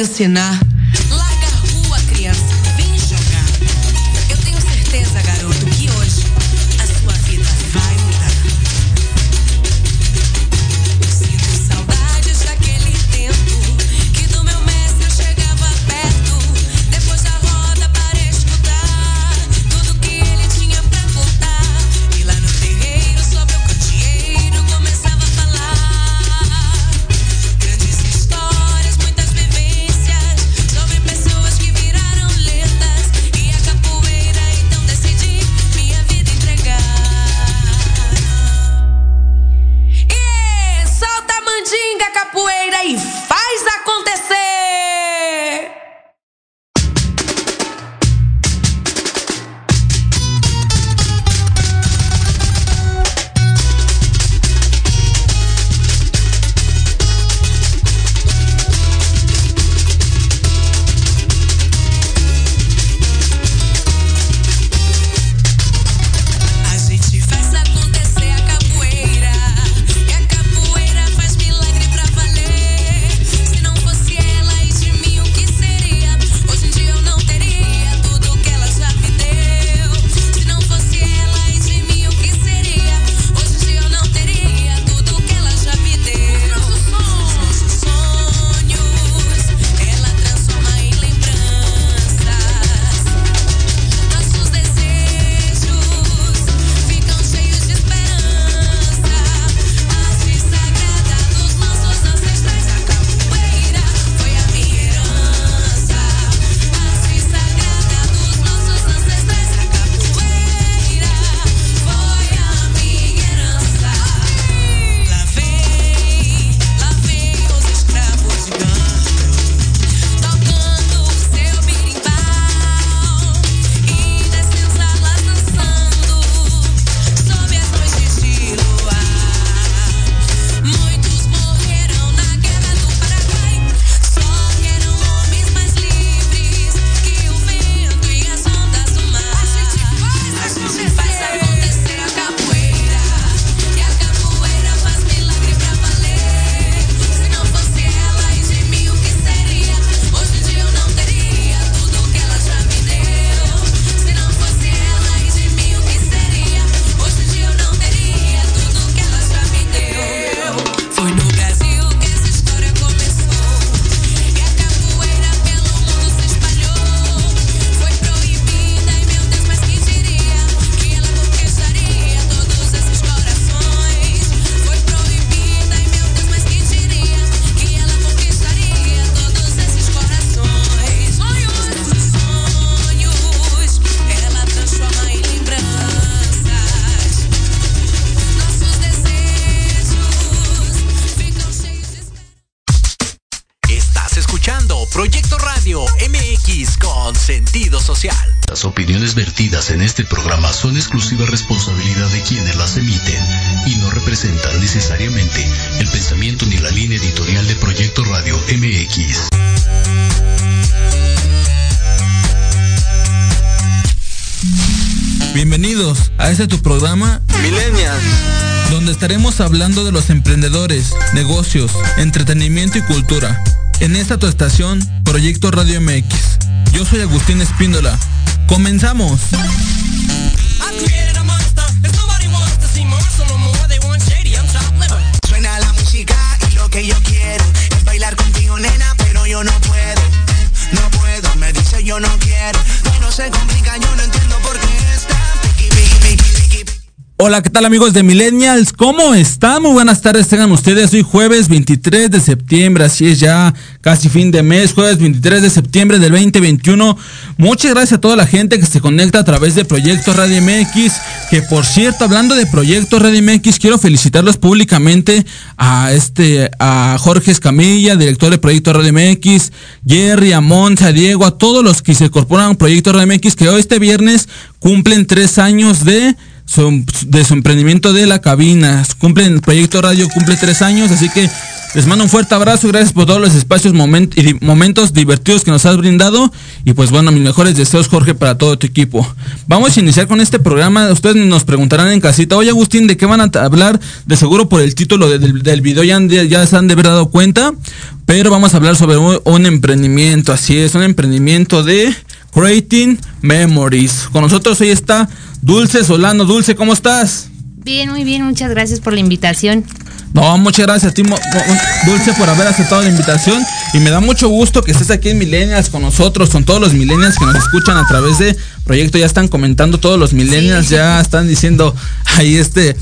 ensinar. vertidas en este programa son exclusiva responsabilidad de quienes las emiten y no representan necesariamente el pensamiento ni la línea editorial de Proyecto Radio MX. Bienvenidos a este tu programa Millennials, donde estaremos hablando de los emprendedores, negocios, entretenimiento y cultura. En esta tu estación, Proyecto Radio MX. Yo soy Agustín Espíndola Comenzamos. Suena la música y lo que yo quiero es bailar contigo, nena, pero yo no puedo. No puedo, me dice yo no quiero. No se complica Hola, ¿qué tal amigos de Millennials? ¿Cómo están? Muy buenas tardes, tengan ustedes. Hoy jueves 23 de septiembre, así es ya casi fin de mes, jueves 23 de septiembre del 2021. Muchas gracias a toda la gente que se conecta a través de Proyecto Radio MX, que por cierto, hablando de Proyecto Radio MX, quiero felicitarlos públicamente a este a Jorge Escamilla, director de Proyecto Radio MX, Jerry, a Monza, a Diego, a todos los que se incorporan a Proyecto Radio MX, que hoy este viernes cumplen tres años de de su emprendimiento de la cabina. Cumplen, el proyecto radio cumple tres años, así que les mando un fuerte abrazo, gracias por todos los espacios y momentos divertidos que nos has brindado. Y pues bueno, mis mejores deseos, Jorge, para todo tu equipo. Vamos a iniciar con este programa. Ustedes nos preguntarán en casita, oye Agustín, ¿de qué van a hablar? De seguro por el título de, del video ya, ya se han de haber dado cuenta. Pero vamos a hablar sobre un emprendimiento, así es, un emprendimiento de Creating Memories. Con nosotros hoy está Dulce Solano. Dulce, ¿cómo estás? Bien, muy bien, muchas gracias por la invitación. No, muchas gracias a ti, Dulce, por haber aceptado la invitación. Y me da mucho gusto que estés aquí en Millennials con nosotros, con todos los Millennials que nos escuchan a través de Proyecto. Ya están comentando todos los Millennials, Sí. ya están diciendo ahí este.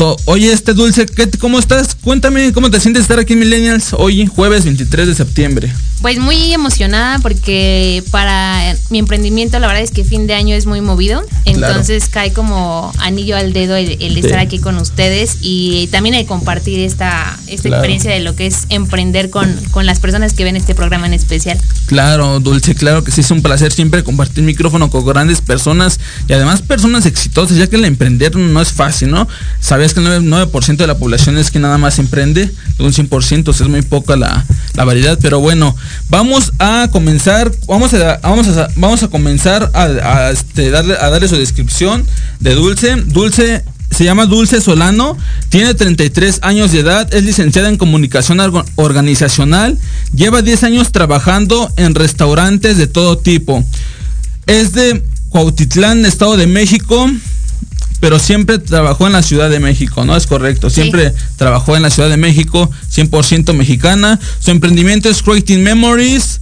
Oye, este Dulce, ¿qué, ¿cómo estás? Cuéntame, ¿cómo te sientes estar aquí en Millennials hoy, jueves 23 de septiembre? Pues muy emocionada porque para mi emprendimiento la verdad es que fin de año es muy movido, entonces cae como anillo al dedo el, el estar Sí. aquí con ustedes y también el compartir esta, esta Claro. experiencia de lo que es emprender con, con las personas que ven este programa en especial. Claro, Dulce, claro que sí, es un placer siempre compartir micrófono con grandes personas y además personas exitosas, ya que el emprender no es fácil, ¿no? Que el 9%, 9% de la población es que nada más emprende, un 100% o es muy poca la, la variedad, pero bueno, vamos a comenzar, vamos a, vamos a, vamos a comenzar a, este, darle, a darle su descripción de Dulce. Dulce se llama Dulce Solano, tiene 33 años de edad, es licenciada en comunicación orga- organizacional, lleva 10 años trabajando en restaurantes de todo tipo. Es de Cuautitlán, Estado de México, pero siempre trabajó en la Ciudad de México, ¿no? Es correcto, siempre trabajó en la Ciudad de México, 100% mexicana. Su emprendimiento es Creating Memories,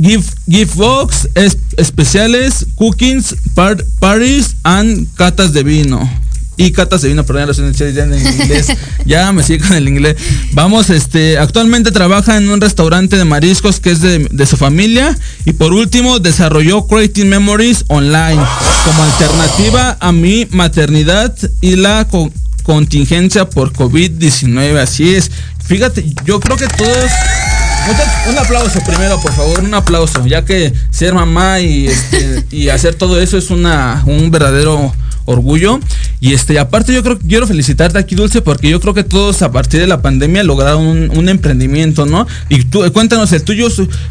Gift, gift box, es- especiales, cookings, par- parties and catas de vino. Y catas de vino, perdón, ya lo estoy diciendo en inglés. ya me sigue con el inglés. Vamos, este, actualmente trabaja en un restaurante de mariscos que es de, de su familia. Y por último, desarrolló Creating Memories Online como alternativa a mi maternidad y la co- contingencia por COVID-19. Así es. Fíjate, yo creo que todos Un aplauso primero, por favor, un aplauso, ya que ser mamá y, este, y hacer todo eso es una, un verdadero orgullo. Y este, aparte yo creo que quiero felicitarte aquí, Dulce, porque yo creo que todos a partir de la pandemia lograron un, un emprendimiento, ¿no? Y tú, eh, cuéntanos el tuyo.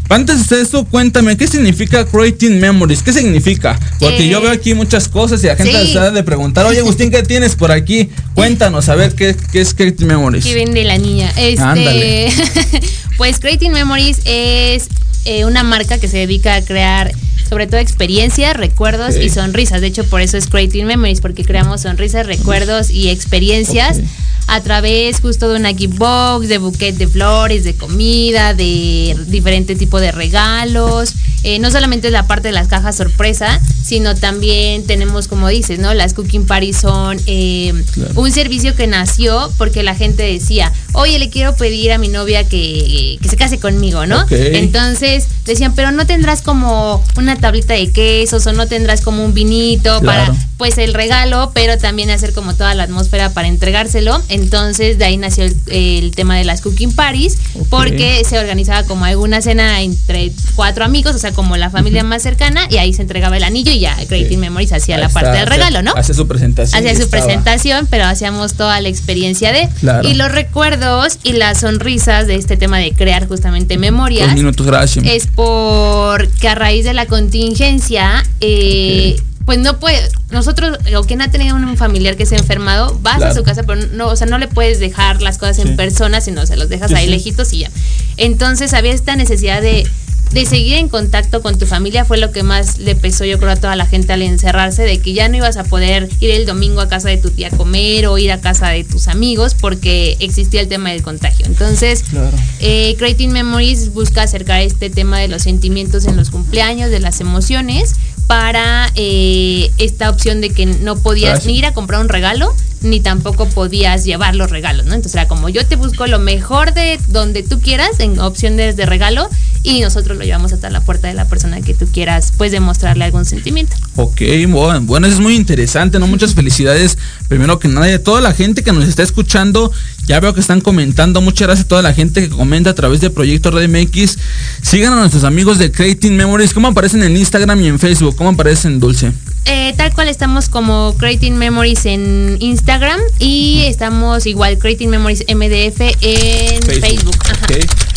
Antes de esto, cuéntame, ¿qué significa Creating Memories? ¿Qué significa? Porque Eh, yo veo aquí muchas cosas y la gente sí. de preguntar, oye Agustín, ¿qué tienes por aquí? Cuéntanos, a ver, ¿qué, qué es Creating Memories? que vende la niña. Este, Ándale. pues Creating Memories es eh, una marca que se dedica a crear sobre todo experiencias, recuerdos y sonrisas. De hecho, por eso es Creating Memories, porque creamos sonrisas, recuerdos y experiencias a través justo de una gift box, de buquet de flores, de comida, de diferente tipo de regalos. Eh, no solamente es la parte de las cajas sorpresa, sino también tenemos, como dices, ¿no? Las cooking parties son eh, Claro. un servicio que nació porque la gente decía, oye, le quiero pedir a mi novia que, que se case conmigo, ¿no? Entonces decían, pero no tendrás como una tablita de quesos o no tendrás como un vinito Claro. para, pues, el regalo, pero también hacer como toda la atmósfera para entregárselo. Entonces de ahí nació el, el tema de las cooking parties, porque se organizaba como alguna cena entre cuatro amigos, o sea, como la familia más cercana, y ahí se entregaba el anillo y ya Creating Memories hacía la parte del regalo, ¿no? Hacía su presentación. Hacía su estaba. presentación, pero hacíamos toda la experiencia de. Claro. Y los recuerdos y las sonrisas de este tema de crear justamente memorias. Dos minutos, gracias. Es porque a raíz de la contingencia, eh, pues no puede, nosotros, o quien ha tenido un familiar que se ha enfermado, vas Claro. a su casa, pero no, o sea, no le puedes dejar las cosas Sí. en persona, sino se los dejas Sí, ahí sí. lejitos y ya. Entonces había esta necesidad de, de seguir en contacto con tu familia, fue lo que más le pesó yo creo a toda la gente al encerrarse, de que ya no ibas a poder ir el domingo a casa de tu tía a comer o ir a casa de tus amigos porque existía el tema del contagio. Entonces, Claro. eh, Creating Memories busca acercar este tema de los sentimientos en los cumpleaños, de las emociones, para eh, esta opción de que no podías Gracias. ni ir a comprar un regalo, ni tampoco podías llevar los regalos, ¿no? Entonces era como yo te busco lo mejor de donde tú quieras en opciones de regalo y nosotros lo llevamos hasta la puerta de la persona que tú quieras, pues demostrarle algún sentimiento. Ok, bueno, bueno, eso es muy interesante, ¿no? Muchas felicidades. Primero que nada, a toda la gente que nos está escuchando, ya veo que están comentando. Muchas gracias a toda la gente que comenta a través de Proyecto Red MX. Sigan a nuestros amigos de Creating Memories. ¿Cómo aparecen en Instagram y en Facebook? ¿Cómo aparecen, Dulce? Eh, tal cual estamos como Creating Memories en Instagram y estamos igual Creating Memories MDF en Facebook.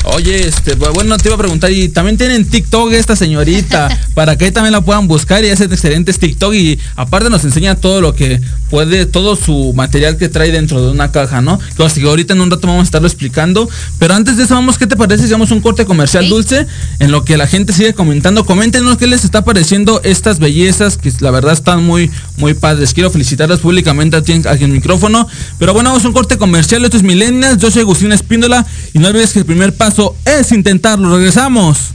Oye, este, bu- bueno, te iba a preguntar, y también tienen TikTok esta señorita, para que ahí también la puedan buscar y hace excelentes TikTok y aparte nos enseña todo lo que puede, todo su material que trae dentro de una caja, ¿no? Que así que ahorita en un rato vamos a estarlo explicando, pero antes de eso vamos, ¿qué te parece si hacemos un corte comercial dulce? En lo que la gente sigue comentando, coméntenos qué les está pareciendo estas bellezas que la verdad están muy, muy padres. Quiero felicitarlas públicamente aquí en, en el micrófono, pero bueno, vamos a un corte comercial, esto es yo soy Agustín Espíndola. Y no olvides que el primer paso es intentarlo, regresamos.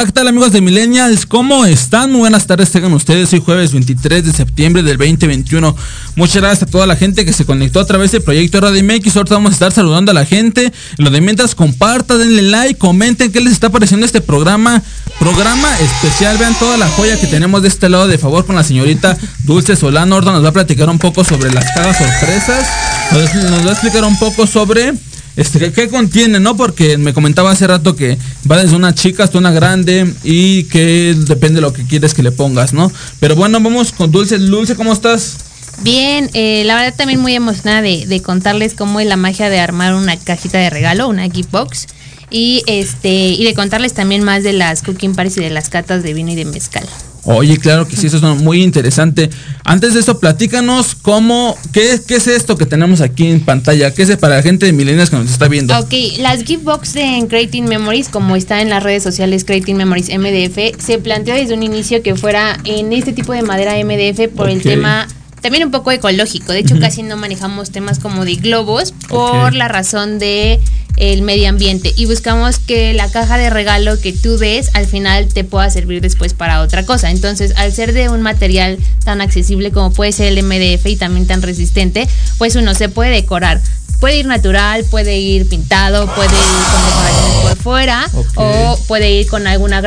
Hola, ¿qué tal amigos de Millennials? ¿Cómo están? Muy buenas tardes, tengan ustedes. Hoy jueves 23 de septiembre del 2021. Muchas gracias a toda la gente que se conectó a través del proyecto Radio MX. Ahorita vamos a estar saludando a la gente. En lo de mientras, compartan, denle like, comenten qué les está pareciendo este programa. Programa especial. Vean toda la joya que tenemos de este lado de favor con la señorita Dulce Solano. Ahorita nos va a platicar un poco sobre las cajas sorpresas. Nos va a explicar un poco sobre este, ¿qué, contiene, no? Porque me comentaba hace rato que va desde una chica hasta una grande y que depende de lo que quieres que le pongas, ¿no? Pero bueno, vamos con Dulce. Dulce, ¿cómo estás? Bien, eh, la verdad también muy emocionada de, de contarles cómo es la magia de armar una cajita de regalo, una gift box. Y este, y de contarles también más de las cooking parties y de las catas de vino y de mezcal. Oye, claro que sí, eso es muy interesante. Antes de eso, platícanos cómo, qué, qué es esto que tenemos aquí en pantalla, qué es para la gente de milenias que nos está viendo. Ok, las gift box de en Creating Memories, como está en las redes sociales Creating Memories MDF, se planteó desde un inicio que fuera en este tipo de madera MDF por el tema también un poco ecológico. De hecho, casi no manejamos temas como de globos por la razón de el medio ambiente y buscamos que la caja de regalo que tú des al final te pueda servir después para otra cosa. Entonces, al ser de un material tan accesible como puede ser el MDF y también tan resistente, pues uno se puede decorar. Puede ir natural, puede ir pintado, puede ir con decoraciones por fuera o puede ir con alguna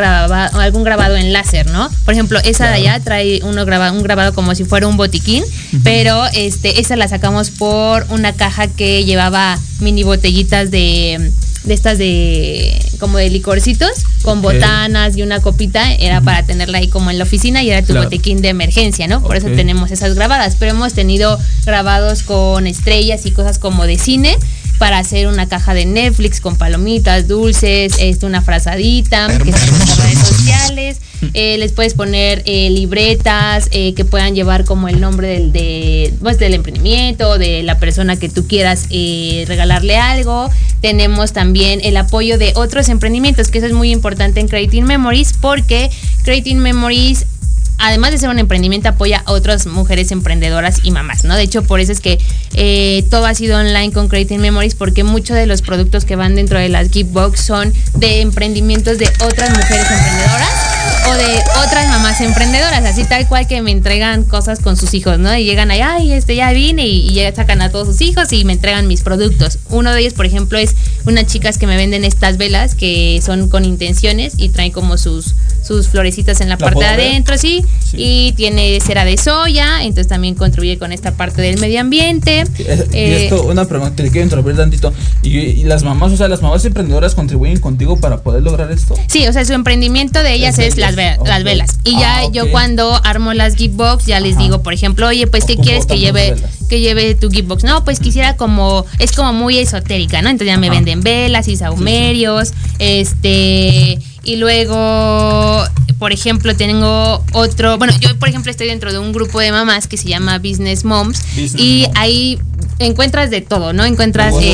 algún grabado en láser, ¿no? Por ejemplo, esa de allá trae uno graba- un grabado como si fuera un botiquín, pero este esa la sacamos por una caja que llevaba mini botellitas de de estas de como de licorcitos con botanas y una copita era para tenerla ahí como en la oficina y era tu Claro. botequín de emergencia, ¿no? Por eso tenemos esas grabadas, pero hemos tenido grabados con estrellas y cosas como de cine para hacer una caja de Netflix con palomitas, dulces, este, una frazadita que está en las redes sociales. Eh, les puedes poner eh, libretas eh, que puedan llevar como el nombre del, de, pues, del emprendimiento, de la persona que tú quieras regalarle algo. Tenemos también el apoyo de otros emprendimientos, que eso es muy importante en Creating Memories, porque Creating Memories además de ser un emprendimiento, apoya a otras mujeres emprendedoras y mamás, ¿no? De hecho, por eso es que eh, todo ha sido online con Creating Memories, porque muchos de los productos que van dentro de las gift box son de emprendimientos de otras mujeres emprendedoras o de otras mamás emprendedoras, así tal cual que me entregan cosas con sus hijos, ¿no? Y llegan ahí, ay, este ya vine y, y ya sacan a todos sus hijos y me entregan mis productos. Uno de ellos, por ejemplo, es unas chicas que me venden estas velas que son con intenciones y traen como sus sus florecitas en la, ¿La parte de adentro, sí, Sí. y tiene cera de soya, entonces también contribuye con esta parte del medio ambiente. Eh, y Eh, esto, una pregunta, te quiero interrumpir tantito. ¿Y, y las mamás, o sea, las mamás emprendedoras contribuyen contigo para poder lograr esto? Sí, o sea, su emprendimiento de ellas Las es las, ve- las velas. Y ya Ah, yo cuando armo las gift box ya les Ajá. digo, por ejemplo, oye, pues ¿qué quieres que lleve velas. que lleve tu gift box? No, pues quisiera como es como muy esotérica, ¿no? Entonces ya me Ajá. venden velas y saumerios, este y luego por ejemplo, tengo otro, bueno, yo por ejemplo estoy dentro de un grupo de mamás que se llama Business Moms Business y Moms. ahí encuentras de todo, ¿no? Encuentras eh,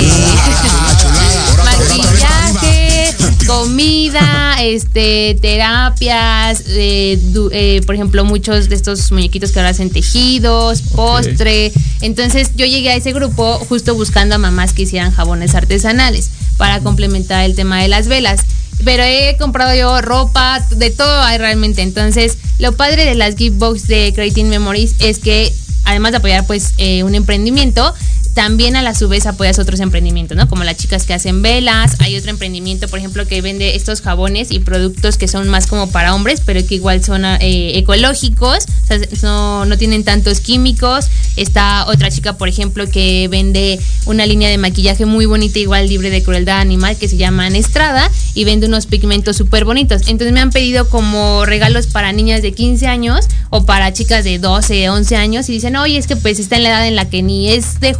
comida, este, terapias, eh, du- eh, por ejemplo, muchos de estos muñequitos que ahora hacen tejidos, postre. Entonces yo llegué a ese grupo justo buscando a mamás que hicieran jabones artesanales para complementar el tema de las velas. Pero he comprado yo ropa, de todo hay realmente. Entonces, lo padre de las gift box de Creating Memories es que además de apoyar pues eh, un emprendimiento, también a la su vez apoyas otros emprendimientos, ¿no? Como las chicas que hacen velas, hay otro emprendimiento, por ejemplo, que vende estos jabones y productos que son más como para hombres, pero que igual son eh, ecológicos, o sea, no, no tienen tantos químicos. Está otra chica, por ejemplo, que vende una línea de maquillaje muy bonita, igual libre de crueldad animal, que se llama Estrada, y vende unos pigmentos súper bonitos. Entonces me han pedido como regalos para niñas de 15 años o para chicas de 12, 11 años, y dicen, oye, es que pues está en la edad en la que ni es de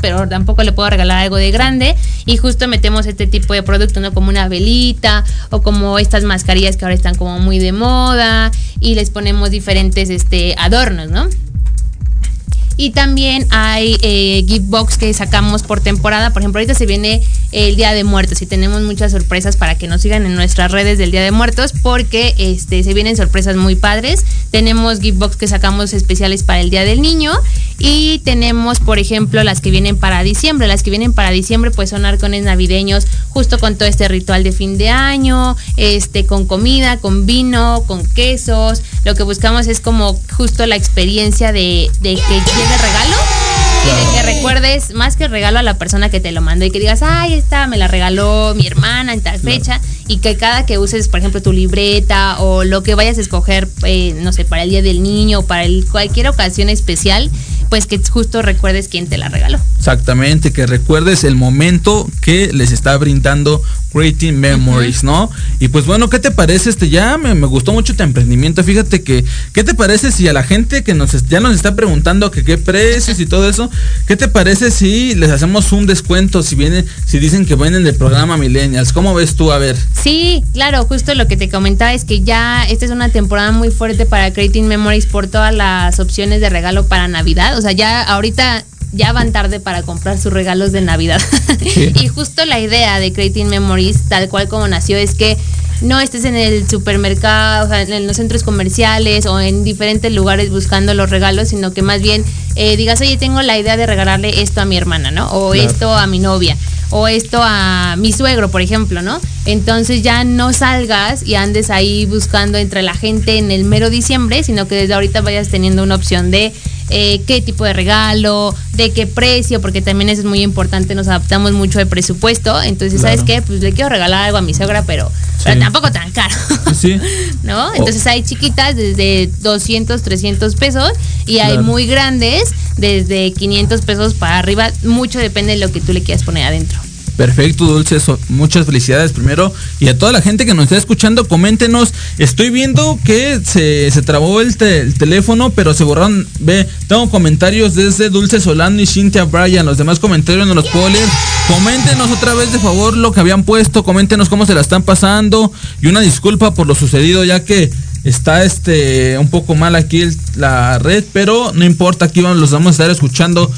pero tampoco le puedo regalar algo de grande. Y justo metemos este tipo de producto, ¿no? Como una velita o como estas mascarillas que ahora están como muy de moda y les ponemos diferentes este, adornos, ¿no? Y también hay eh, gift box que sacamos por temporada. Por ejemplo, ahorita se viene el Día de Muertos y tenemos muchas sorpresas para que nos sigan en nuestras redes del Día de Muertos porque este, se vienen sorpresas muy padres. Tenemos gift box que sacamos especiales para el Día del Niño y tenemos, por ejemplo, las que vienen para diciembre. Las que vienen para diciembre pues son arcones navideños justo con todo este ritual de fin de año, este, con comida, con vino, con quesos. Lo que buscamos es como justo la experiencia de, de que regalo y de que recuerdes más que el regalo a la persona que te lo mandó y que digas, ay, esta me la regaló mi hermana en tal fecha y que cada que uses, por ejemplo, tu libreta o lo que vayas a escoger, eh, no sé, para el Día del Niño o para el, cualquier ocasión especial, pues que justo recuerdes quién te la regaló. Exactamente, que recuerdes el momento que les está brindando Creating Memories, ¿no? Y pues bueno, ¿qué te parece este? Ya me, me gustó mucho tu emprendimiento. Fíjate que, ¿qué te parece si a la gente que nos ya nos está preguntando que qué precios y todo eso, ¿qué te parece si les hacemos un descuento si vienen, si dicen que vienen del programa Millennials? ¿Cómo ves tú? A ver. Sí, claro, justo lo que te comentaba es que ya esta es una temporada muy fuerte para Creating Memories por todas las opciones de regalo para Navidad. O sea, ya ahorita ya van tarde para comprar sus regalos de Navidad. Sí. y justo la idea de Creating Memories, tal cual como nació, es que no estés en el supermercado, o sea, en los centros comerciales o en diferentes lugares buscando los regalos, sino que más bien eh, digas, oye, tengo la idea de regalarle esto a mi hermana, ¿no? O Claro. esto a mi novia o esto a mi suegro, por ejemplo, ¿no? Entonces ya no salgas y andes ahí buscando entre la gente en el mero diciembre, sino que desde ahorita vayas teniendo una opción de eh, qué tipo de regalo, de qué precio, porque también eso es muy importante, nos adaptamos mucho de presupuesto, entonces, ¿sabes qué? Pues le quiero regalar algo a mi suegra, pero, tampoco tan caro. Sí. ¿No? Entonces hay chiquitas desde 200, 300 pesos y hay muy grandes desde 500 pesos para arriba. Mucho depende de lo que tú le quieras poner adentro. Perfecto, Dulce. muchas felicidades primero. Y a toda la gente que nos está escuchando, coméntenos. Estoy viendo que se, se trabó el, te- el teléfono, pero se borraron. Ve, tengo comentarios desde Dulce Solano y Cynthia Bryan. Los demás comentarios no los puedo leer. Coméntenos otra vez, de favor, lo que habían puesto. Coméntenos cómo se la están pasando. Y una disculpa por lo sucedido, ya que está este un poco mal aquí la red, pero no importa, aquí vamos- los vamos a estar escuchando.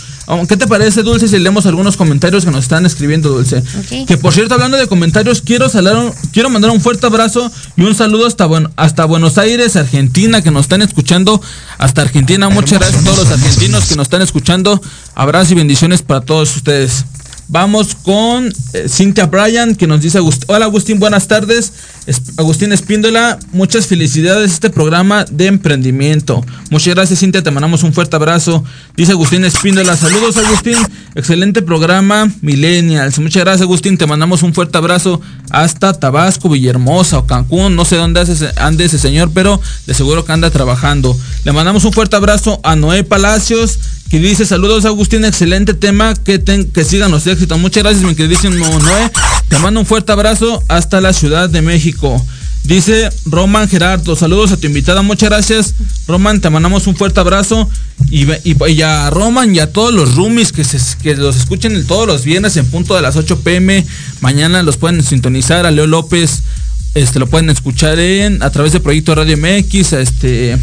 ¿Qué te parece, Dulce, si leemos algunos comentarios que nos están escribiendo, Dulce? Que por cierto, hablando de comentarios, quiero, salar un- quiero mandar un fuerte abrazo y un saludo hasta, hasta Buenos Aires, Argentina, que nos están escuchando. Hasta Argentina, muchas gracias a todos los argentinos que nos están escuchando. Abrazo y bendiciones para todos ustedes. Vamos con eh, Cynthia Bryan, que nos dice, hola Agustín, buenas tardes. Es- Agustín Espíndola, muchas felicidades este programa de emprendimiento. Muchas gracias Cintia, te mandamos un fuerte abrazo. Dice Agustín Espíndola, saludos Agustín, excelente programa Millennials. Muchas gracias Agustín, te mandamos un fuerte abrazo hasta Tabasco, Villahermosa o Cancún. No sé dónde ande ese señor, pero de seguro que anda trabajando. Le mandamos un fuerte abrazo a Noé Palacios, que dice saludos Agustín, excelente tema, que, ten- que sigan los éxitos. Muchas gracias mi queridísimo Noé. Te mando un fuerte abrazo hasta la Ciudad de México. Dice Roman Gerardo, saludos a tu invitada, muchas gracias. Roman, te mandamos un fuerte abrazo. Y, y, a Roman y a todos los roomies que, se, que los escuchen todos los viernes en punto de las 8 pm. Mañana los pueden sintonizar a Leo López. Este lo pueden escuchar a través de Proyecto Radio MX, este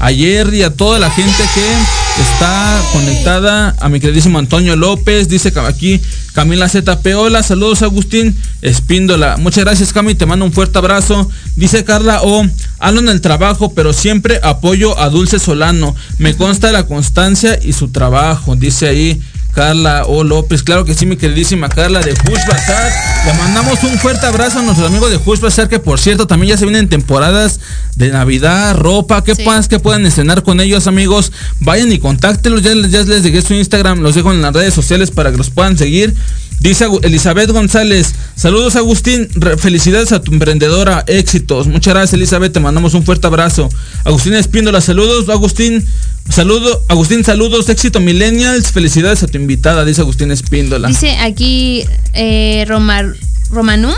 ayer y a toda la gente que está conectada, a mi queridísimo Antonio López, dice aquí Camila ZP, hola, saludos Agustín Espíndola, muchas gracias Cami, te mando un fuerte abrazo, dice Carla O, ando en el trabajo, pero siempre apoyo a Dulce Solano, me consta la constancia y su trabajo, dice ahí Carla O López, claro que sí, mi queridísima Carla de Hush Bazaar. Le mandamos un fuerte abrazo a nuestros amigos de Hush Bazaar, que por cierto también ya se vienen temporadas de Navidad, ropa, qué Sí. más que puedan estrenar con ellos, amigos. Vayan y contáctenlos, ya, les- ya les dejé su Instagram, los dejo en las redes sociales para que los puedan seguir. Dice Elizabeth González, saludos Agustín, felicidades a tu emprendedora, éxitos. Muchas gracias Elizabeth, te mandamos un fuerte abrazo. Agustín Espíndola, saludos Agustín, saludo, Agustín, saludos, éxito millennials, felicidades a tu invitada, dice Agustín Espíndola. Dice aquí eh, Romar, Romanum.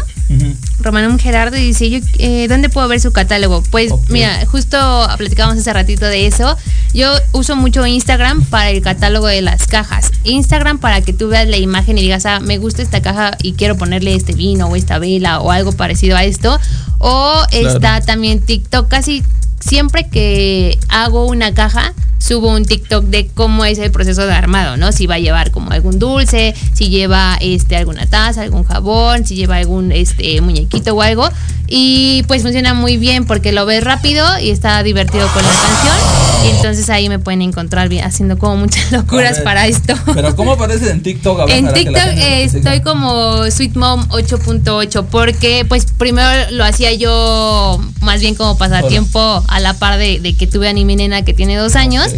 Romanum Gerardo y dice, yo, eh, ¿dónde puedo ver su catálogo? Pues mira, justo platicábamos hace ratito de eso. Yo uso mucho Instagram para el catálogo de las cajas. Instagram para que tú veas la imagen y digas, ah, me gusta esta caja y quiero ponerle este vino o esta vela o algo parecido a esto. O está también TikTok. Casi siempre que hago una caja, subo un TikTok de cómo es el proceso de armado, ¿no? Si va a llevar como algún dulce, si lleva este alguna taza, algún jabón, si lleva algún este muñequito o algo. Y pues funciona muy bien porque lo ves rápido y está divertido con la canción. Y entonces ahí me pueden encontrar bien, haciendo como muchas locuras ver, para esto. Pero ¿cómo aparece en TikTok? A ver, En TikTok eh, estoy como Sweet Mom 8.8 porque pues primero lo hacía yo más bien como pasatiempo a la par de, de que tuve a mi nena que tiene dos años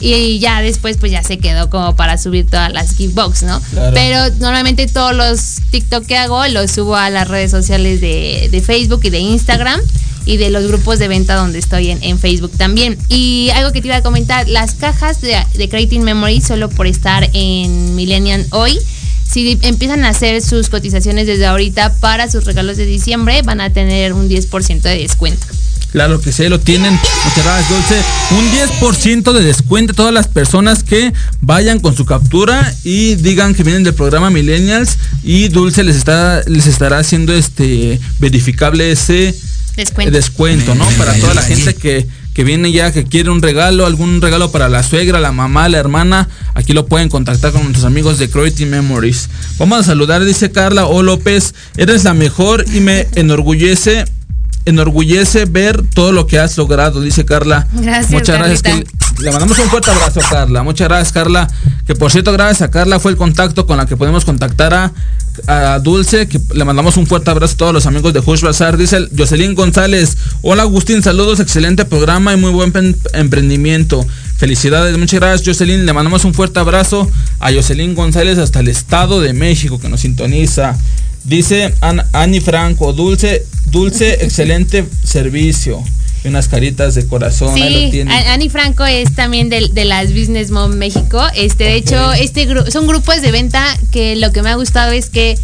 y ya después pues ya se quedó como para subir todas las gift box, ¿no? Claro. Pero normalmente todos los TikTok que hago los subo a las redes sociales de, de Facebook y de Instagram y de los grupos de venta donde estoy en, en Facebook también. Y algo que te iba a comentar, las cajas de, de Creating Memory, solo por estar en Millennium hoy, si empiezan a hacer sus cotizaciones desde ahorita para sus regalos de diciembre, van a tener un 10% de descuento. Claro que sí, lo tienen. Gracias, Dulce. Un 10% de descuento a todas las personas que vayan con su captura y digan que vienen del programa Millennials y Dulce les está les estará haciendo este verificable ese Descuento. descuento, ¿no? Para toda la gente que, que viene ya, que quiere un regalo, algún regalo para la suegra, la mamá, la hermana, aquí lo pueden contactar con nuestros amigos de Creative Memories. Vamos a saludar, dice Carla O López, eres la mejor y me enorgullece, enorgullece ver todo lo que has logrado, dice Carla. Gracias, Muchas gracias. Que- le mandamos un fuerte abrazo a Carla. Muchas gracias, Carla. Que por cierto, gracias a Carla fue el contacto con la que podemos contactar a, a Dulce. Que le mandamos un fuerte abrazo a todos los amigos de Hush Bazar. Dice el Jocelyn González. Hola Agustín, saludos, excelente programa y muy buen emprendimiento. Felicidades, muchas gracias Jocelyn. Le mandamos un fuerte abrazo a Jocelyn González hasta el Estado de México que nos sintoniza. Dice An- Ani Franco, Dulce, Dulce, excelente servicio. Y unas caritas de corazón. ahí lo Sí, Ani Franco es también de, de las Business Mom México. Este, de hecho, este gru- son grupos de venta que lo que me ha gustado es que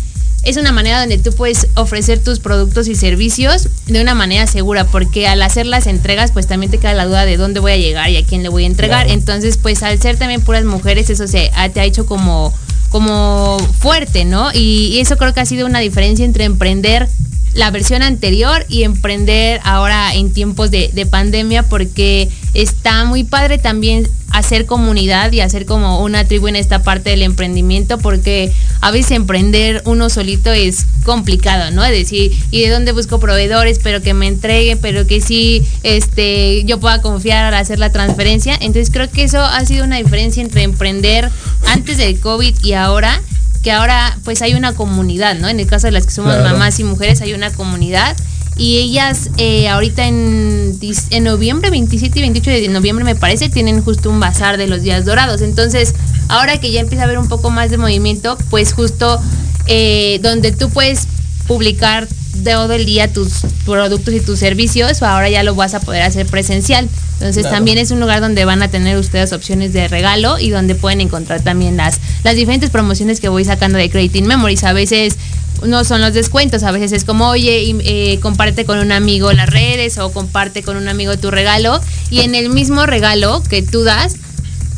es una manera donde tú puedes ofrecer tus productos y servicios de una manera segura, porque al hacer las entregas, pues también te queda la duda de dónde voy a llegar y a quién le voy a entregar. Entonces, pues al ser también puras mujeres, eso se ha- te ha hecho como, como fuerte, ¿no? Y, eso creo que ha sido una diferencia entre emprender la versión anterior y emprender ahora en tiempos de, de pandemia porque está muy padre también hacer comunidad y hacer como una tribu en esta parte del emprendimiento porque a veces emprender uno solito es complicado, ¿no? Es decir, ¿y de dónde busco proveedores pero que me entreguen, pero que sí este yo pueda confiar al hacer la transferencia? Entonces creo que eso ha sido una diferencia entre emprender antes del COVID y ahora que ahora pues hay una comunidad, ¿no? En el caso de las que somos Claro. mamás y mujeres hay una comunidad y ellas eh, ahorita en, en noviembre, 27 y 28 de noviembre me parece, tienen justo un bazar de los días dorados. Entonces, ahora que ya empieza a haber un poco más de movimiento, pues justo eh, donde tú puedes publicar todo el día tus productos y tus servicios, ahora ya lo vas a poder hacer presencial. Entonces Claro. también es un lugar donde van a tener ustedes opciones de regalo y donde pueden encontrar también las, las diferentes promociones que voy sacando de Creating Memories. A veces no son los descuentos, a veces es como, oye, eh, comparte con un amigo las redes o comparte con un amigo tu regalo y en el mismo regalo que tú das,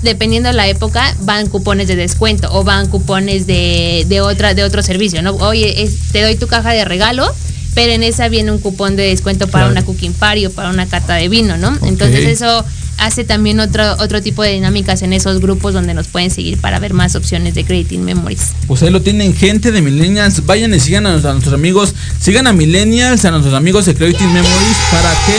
dependiendo de la época, van cupones de descuento o van cupones de, de otra, de otro servicio, ¿no? Oye, es- te doy tu caja de regalo, pero en esa viene un cupón de descuento para Claro. una cooking party o para una cata de vino, ¿no? Entonces eso hace también otro, otro tipo de dinámicas en esos grupos donde nos pueden seguir para ver más opciones de Creating Memories. Pues ahí lo tienen gente de Millennials. Vayan y sigan a, nuestros- a nuestros amigos. Sigan a Millennials, a nuestros amigos de Creating Memories. ¿Para que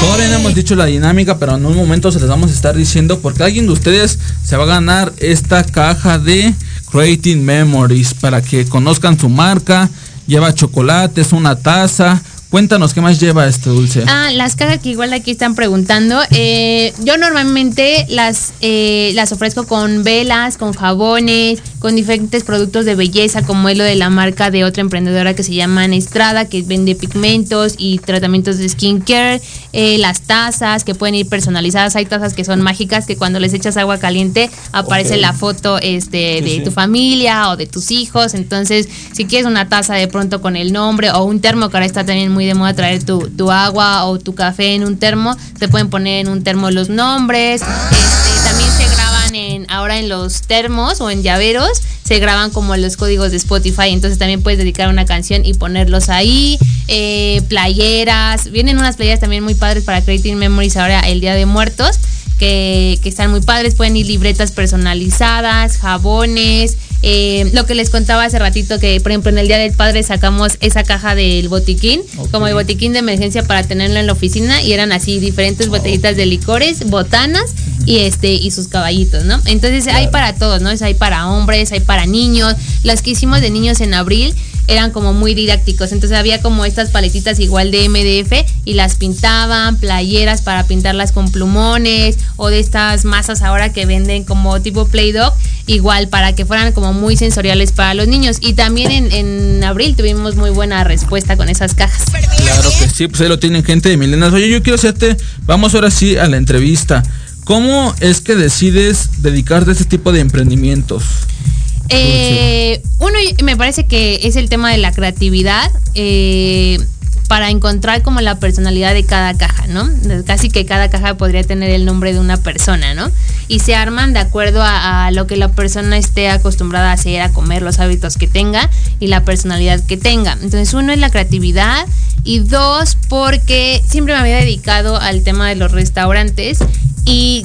Todavía no hemos dicho la dinámica, pero en un momento se les vamos a estar diciendo. Porque alguien de ustedes se va a ganar esta caja de Creating Memories. Para que conozcan su marca. Lleva chocolates, una taza. Cuéntanos qué más lleva este dulce. Ah, las cajas que igual aquí están preguntando. eh, yo normalmente las, eh, las ofrezco con velas, con jabones, con diferentes productos de belleza, como es lo de la marca de otra emprendedora que se llama Estrada, que vende pigmentos y tratamientos de skincare. eh, las tazas que pueden ir personalizadas. Hay tazas que son mágicas que cuando les echas agua caliente aparece la foto este, Sí, de sí. tu familia o de tus hijos. Entonces, si quieres una taza de pronto con el nombre o un termo, que ahora está también muy de moda traer tu, tu agua o tu café en un termo, te pueden poner en un termo los nombres. Este, también se graban en ahora en los termos o en llaveros, se graban como los códigos de Spotify. Entonces también puedes dedicar una canción y ponerlos ahí. Eh, playeras, vienen unas playeras también muy padres para Creating Memories ahora el Día de Muertos que, que están muy padres. Pueden ir libretas personalizadas, jabones. Eh, lo que les contaba hace ratito, que por ejemplo en el Día del Padre sacamos esa caja del botiquín, como el botiquín de emergencia para tenerlo en la oficina y eran así diferentes botellitas de licores, botanas y este y sus caballitos, ¿no? Entonces hay para todos, ¿no? Es hay para hombres, hay para niños. Las que hicimos de niños en abril eran como muy didácticos. Entonces había como estas paletitas igual de MDF y las pintaban, playeras para pintarlas con plumones o de estas masas ahora que venden como tipo Play-Doh, igual para que fueran como muy sensoriales para los niños. Y también en, en abril tuvimos muy buena respuesta con esas cajas. Claro que sí, pues ahí lo tienen gente de Millennials. Oye, yo quiero hacerte, vamos ahora sí a la entrevista. ¿Cómo es que decides dedicarte a este tipo de emprendimientos? Eh, uno, me parece que es el tema de la creatividad eh, para encontrar como la personalidad de cada caja, ¿no? Casi que cada caja podría tener el nombre de una persona, ¿no? Y se arman de acuerdo a, a lo que la persona esté acostumbrada a hacer, a comer, los hábitos que tenga y la personalidad que tenga. Entonces, uno es la creatividad y dos, porque siempre me había dedicado al tema de los restaurantes y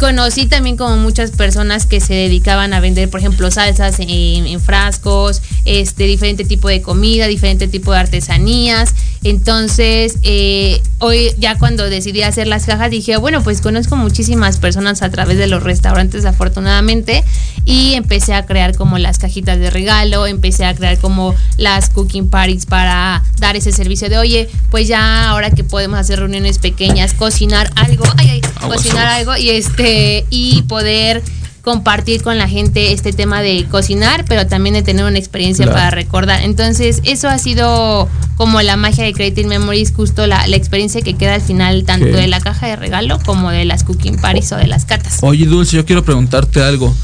conocí también como muchas personas que se dedicaban a vender, por ejemplo, salsas en, en frascos, este diferente tipo de comida, diferente tipo de artesanías. Entonces, eh, hoy ya cuando decidí hacer las cajas dije, bueno, pues conozco muchísimas personas a través de los restaurantes, afortunadamente, y empecé a crear como las cajitas de regalo, empecé a crear como las cooking parties para dar ese servicio de, oye, pues ya ahora que podemos hacer reuniones pequeñas, cocinar algo, ay, ay, cocinar algo y este y poder compartir con la gente este tema de cocinar, pero también de tener una experiencia Claro. para recordar. Entonces, eso ha sido como la magia de Creative Memories, justo la, la experiencia que queda al final, tanto de la caja de regalo como de las cooking parties o de las catas. Oye, Dulce, yo quiero preguntarte algo.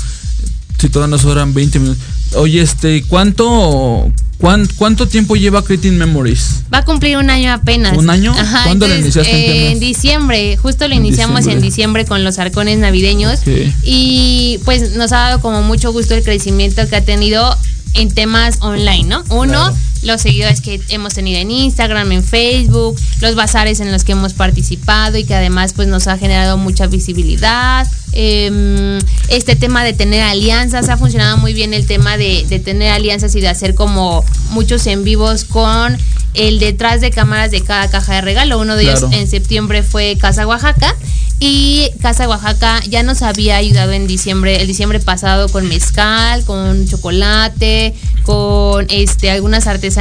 Si todavía nos sobran 20 minutos. Oye, este, ¿cuánto, ¿cuán- ¿cuánto tiempo lleva Creating Memories? Va a cumplir un año apenas. ¿Un año? Ajá, ¿Cuándo lo entonces, iniciaste? ¿En qué eh? En diciembre, justo lo En iniciamos en diciembre. con los arcones navideños. Ok. Y pues nos ha dado como mucho gusto el crecimiento que ha tenido en temas online, ¿no? Uno, Claro. Los seguidores que hemos tenido en Instagram, en Facebook, los bazares en los que hemos participado y que además pues nos ha generado mucha visibilidad. Em, este tema de tener alianzas, ha funcionado muy bien el tema de, de tener alianzas y de hacer como muchos en vivos con el detrás de cámaras de cada caja de regalo. Uno de Claro. ellos en septiembre fue Casa Oaxaca. Y Casa Oaxaca ya nos había ayudado en diciembre, el diciembre pasado con mezcal, con chocolate, con este algunas artesanías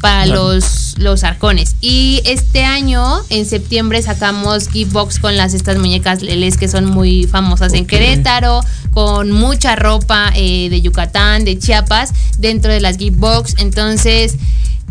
para Claro. los, los arcones. Y este año, en septiembre, sacamos gift box con las estas muñecas leles que son muy famosas en. Querétaro, con mucha ropa eh, de Yucatán, de Chiapas, dentro de las gift box. Entonces,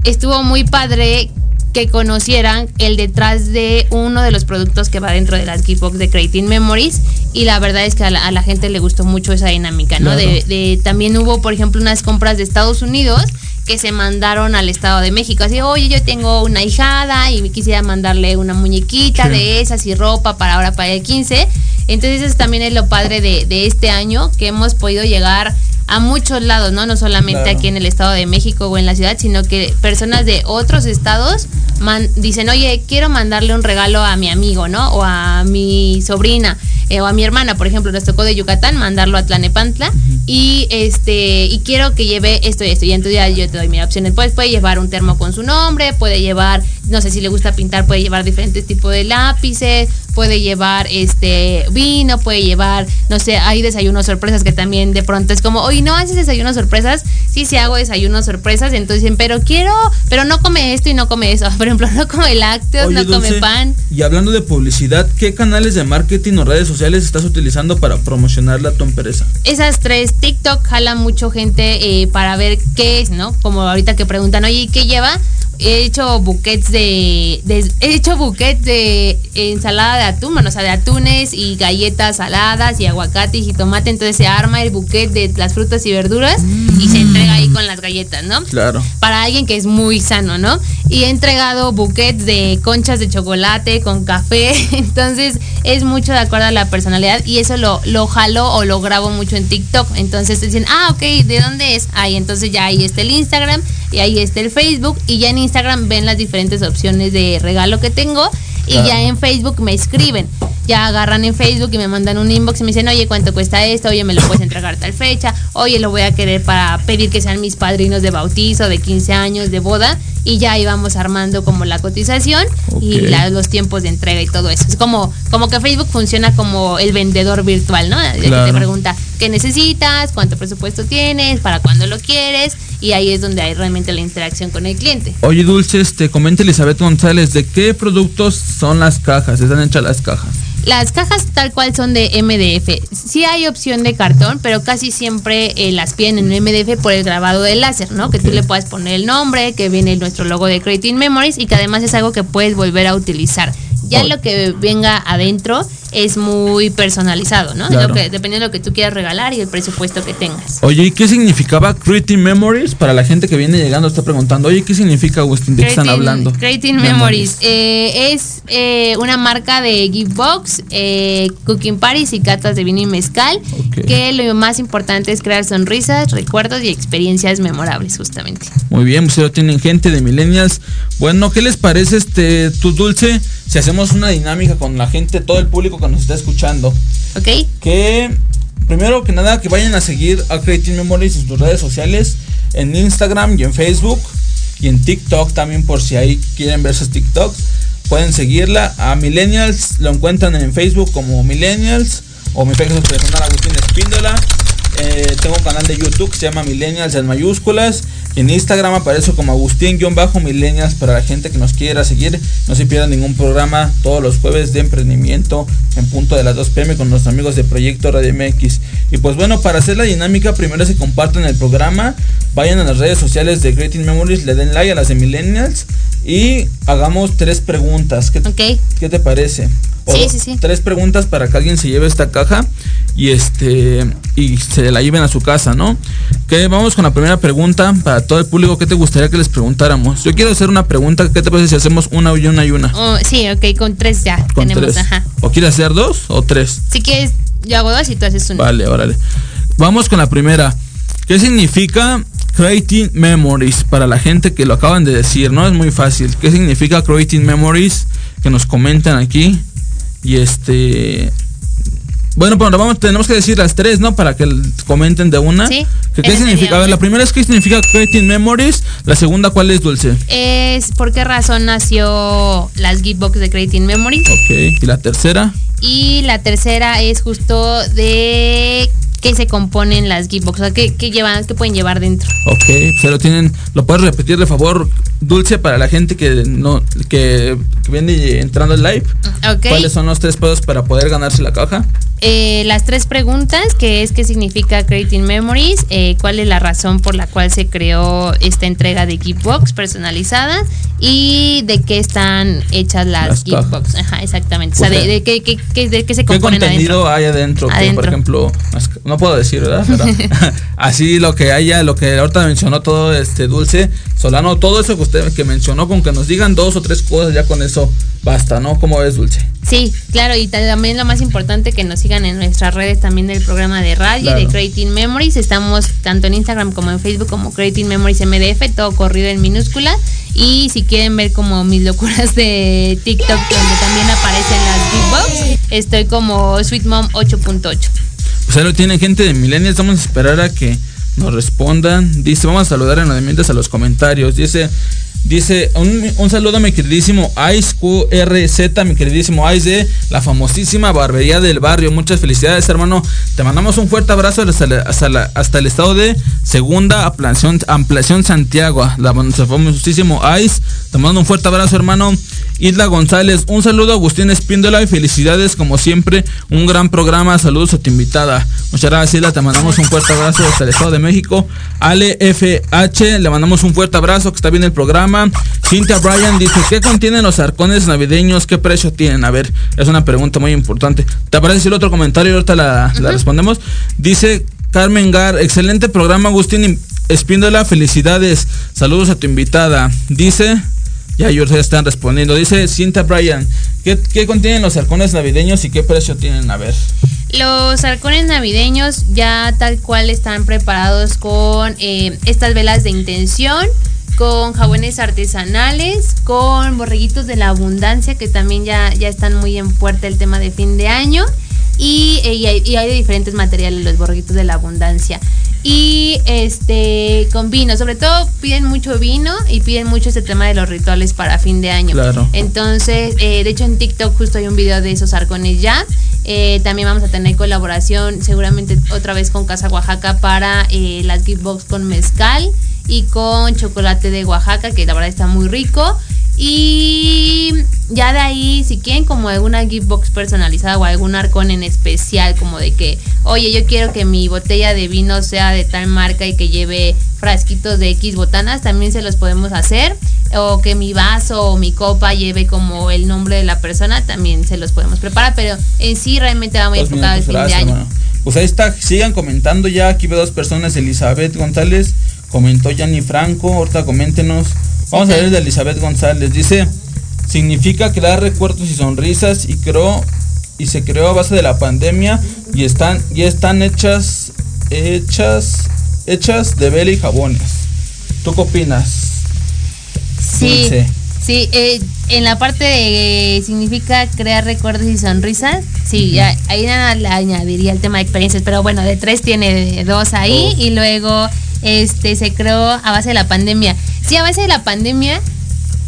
estuvo muy padre que conocieran el detrás de uno de los productos que va dentro de las gift box de Creating Memories y la verdad es que a la, a la gente le gustó mucho esa dinámica, ¿no? Claro. De, de- también hubo, por ejemplo, unas compras de Estados Unidos que se mandaron al Estado de México. Así, oye, yo tengo una hijada y quisiera mandarle una muñequita Sí. de esas y ropa para ahora para el 15. Entonces eso también es lo padre de, de este año, que hemos podido llegar a muchos lados, ¿no? No solamente Claro. aquí en el Estado de México o en la ciudad, sino que personas de otros estados man- dicen, oye, quiero mandarle un regalo a mi amigo, ¿no? O a mi sobrina eh, o a mi hermana, por ejemplo, nos tocó de Yucatán mandarlo a Tlanepantla y este y quiero que lleve esto y esto y entonces ya yo te doy mi opciones. Pues puede llevar un termo con su nombre, puede llevar, no sé si le gusta pintar, puede llevar diferentes tipos de lápices, puede llevar este vino, puede llevar, no sé, hay desayunos sorpresas que también de pronto es como, oye, no haces desayunos sorpresas, sí, sí hago desayunos sorpresas, entonces dicen, pero quiero, pero no come esto y no come eso, por ejemplo, no come lácteos, Oye, no come pan. Y hablando de publicidad, ¿qué canales de marketing o redes sociales estás utilizando para promocionarla a tu empresa? esas tres, TikTok jala mucho gente eh, para ver qué es, ¿no? Como ahorita que preguntan, oye, ¿y ¿qué lleva? He hecho buquets de, de- he hecho buquets de ensalada de atún, bueno, o sea, de atunes y galletas saladas y aguacate y tomate, entonces se arma el buquet de las frutas y verduras y se entrega ahí con las galletas, ¿no? Claro. para alguien que es muy sano, ¿no? Y he entregado buquets de conchas de chocolate con café, entonces es mucho de acuerdo a la personalidad y eso lo, lo jalo o lo grabo mucho en TikTok. Entonces dicen, ah, ok, ¿de dónde es? Ahí, entonces ya ahí está el Instagram y ahí está el Facebook y ya en Instagram ven las diferentes opciones de regalo que tengo y Claro. ya en Facebook me escriben. Ya agarran en Facebook y me mandan un inbox y me dicen, oye, ¿cuánto cuesta esto? Oye, ¿me lo puedes entregar tal fecha? Oye, lo voy a querer para pedir que sean mis padrinos de bautizo, de 15 años, de boda. Y ya íbamos armando como la cotización y la- los tiempos de entrega y todo eso. Es como, como que Facebook funciona como el vendedor virtual, ¿no? Que te pregunta, ¿qué necesitas? ¿Cuánto presupuesto tienes? ¿Para cuándo lo quieres? Y ahí es donde hay realmente la interacción con el cliente. Oye, Dulce, este, comenta Elizabeth González, ¿de qué productos son las cajas? Están hechas las cajas. Las cajas tal cual son de MDF. Sí hay opción de cartón, pero casi siempre eh, las piden en MDF por el grabado de láser, ¿no? Que tú le puedas poner el nombre, que viene nuestro logo de Creating Memories y que además es algo que puedes volver a utilizar. Ya lo que venga adentro es muy personalizado, ¿no? Claro. Lo que, dependiendo de lo que tú quieras regalar y el presupuesto que tengas. Oye, ¿y qué significaba Creating Memories? Para la gente que viene llegando está preguntando, oye, ¿qué significa, Agustín? ¿De qué están hablando? Creating Memories. Eh, es eh, una marca de gift box, eh, cooking parties y catas de vino y mezcal. Que lo más importante es crear sonrisas, recuerdos y experiencias memorables, justamente. Muy bien, pues lo tienen gente de millennials. Bueno, ¿qué les parece este tu dulce si hacemos una dinámica con la gente, todo el público que nos está escuchando? ¿Ok? Que primero que nada que vayan a seguir a Creating Memories en sus redes sociales, en Instagram y en Facebook y en TikTok también por si ahí quieren ver sus TikToks. Pueden seguirla a Millennials, lo encuentran en Facebook como Millennials o mi Facebook personal Agustín Espíndola. Eh, tengo un canal de YouTube que se llama Millennials en mayúsculas. En Instagram aparezco como Agustín-Millennials para la gente que nos quiera seguir. No se pierdan ningún programa todos los jueves de emprendimiento en punto de las 2 pm con nuestros amigos de Proyecto Radio MX. Y pues bueno, para hacer la dinámica, primero se comparten el programa. Vayan a las redes sociales de Creating Memories, le den like a las de Millennials. Y hagamos tres preguntas. ¿Qué. ¿qué te parece? Sí, sí, sí. Tres preguntas para que alguien se lleve esta caja y este y se la lleven a su casa, ¿no? Que vamos con la primera pregunta para todo el público. ¿Qué te gustaría que les preguntáramos? Yo quiero hacer una pregunta. ¿Qué te parece si hacemos una y una y una? Oh, sí, ok, con tres ya Con tenemos, tres. ajá. ¿O quieres hacer dos o tres? Si quieres, yo hago dos y tú haces uno. Vale, órale. Vamos con la primera. ¿Qué significa creating memories? Para la gente que lo acaban de decir, ¿no? Es muy fácil. ¿Qué significa creating memories? Que nos comentan aquí. Y este. Bueno, pero vamos, tenemos que decir las tres, ¿no? Para que comenten de una. Sí, ¿Qué, significa? A ver, la primera es qué significa creating memories. La segunda, ¿cuál es dulce? Es por qué razón nació las Gitbox de Creating Memories. Ok. Y la tercera. Y la tercera es justo de qué se componen las Gitbox, o sea, qué, qué llevan, qué pueden llevar dentro. Ok, se lo tienen, lo puedes repetir de favor, Dulce, para la gente que no, que, que viene entrando al live. Ok. ¿Cuáles son los tres pesos para poder ganarse la caja? Eh, las tres preguntas, que es qué significa Creating Memories, eh, cuál es la razón por la cual se creó esta entrega de Gitbox personalizada y de qué están hechas las, Las. Ajá, exactamente. o sea, Pues, de, de qué, qué- qué- de qué se ¿Qué componen contenido adentro. hay adentro? Que, por ejemplo, no puedo decir, ¿verdad? Pero así lo que haya, lo que ahorita mencionó todo este Dulce, Solano, todo eso que usted que mencionó, con que nos digan dos o tres cosas, ya con eso basta, ¿no? ¿Cómo ves, Dulce? Sí, claro, y también lo más importante que nos sigan en nuestras redes también del programa de radio Claro. de Creating Memories. Estamos tanto en Instagram como en Facebook como Creating Memories MDF, todo corrido en minúscula. Y si quieren ver como mis locuras de TikTok donde también aparecen las Beatbox, estoy como Sweet Mom 8.8. Pues ahí lo tienen gente de Millennials. Vamos a esperar a que nos respondan. Dice, vamos a saludar en mientras a los comentarios. Dice, dice, un, saludo a mi queridísimo Ice QRZ, mi queridísimo Ice de la famosísima barbería del barrio. Muchas felicidades, hermano. Te mandamos un fuerte abrazo hasta, la- hasta, el estado de Segunda Ampliación, ampliación Santiago. La famosísimo Ice. Te mando un fuerte abrazo, hermano. Isla González, un saludo a Agustín Espíndola y felicidades como siempre, un gran programa, saludos a tu invitada. Muchas gracias Isla, te mandamos un fuerte abrazo hasta el Estado de México. Ale FH, le mandamos un fuerte abrazo, que está bien el programa. Cynthia Bryan dice, ¿qué contienen los arcones navideños? ¿Qué precio tienen? A ver, es una pregunta muy importante. ¿Te parece si el otro comentario y ahorita la, la respondemos? Dice Carmen Gar, excelente programa Agustín Espíndola, felicidades, saludos a tu invitada. Dice... Ya ellos están respondiendo. Dice Cinta Bryan, ¿qué, ¿qué contienen los halcones navideños y qué precio tienen? A ver. Los arcones navideños ya tal cual están preparados con eh, estas velas de intención, con jabones artesanales, con borreguitos de la abundancia que también ya, ya están muy en puerta el tema de fin de año. Y, eh, y hay, y hay de diferentes materiales los borreguitos de la abundancia. Y este con vino, sobre todo piden mucho vino y piden mucho este tema de los rituales para fin de año. Claro. Entonces, eh, de hecho en TikTok justo hay un video de esos arcones ya. Eh, también vamos a tener colaboración seguramente otra vez con Casa Oaxaca para eh, las gift box con mezcal y con chocolate de Oaxaca, que la verdad está muy rico. Y ya de ahí, si quieren como alguna gift box personalizada o algún arcón en especial, como de que, oye, yo quiero que mi botella de vino sea de tal marca y que lleve frasquitos de X botanas, también se los podemos hacer. O que mi vaso o mi copa lleve como el nombre de la persona, también se los podemos preparar, pero en sí realmente va muy Dos enfocado minutos, fin de año. Pues ahí está, sigan comentando ya. Aquí veo dos personas. Elizabeth González comentó Yanni Franco. Ahorita coméntenos. Vamos a ver el de Elizabeth González. Dice, significa crear recuerdos y sonrisas y creó y se creó a base de la pandemia y están y están hechas hechas hechas de vela y jabones. ¿Tú qué opinas? Sí, Dulce. Sí, eh, en la parte de significa crear recuerdos y sonrisas, sí, ya, ahí nada le añadiría el tema de experiencias, pero bueno, de tres tiene dos ahí Dos. y luego este se creó a base de la pandemia. Sí, a base de la pandemia,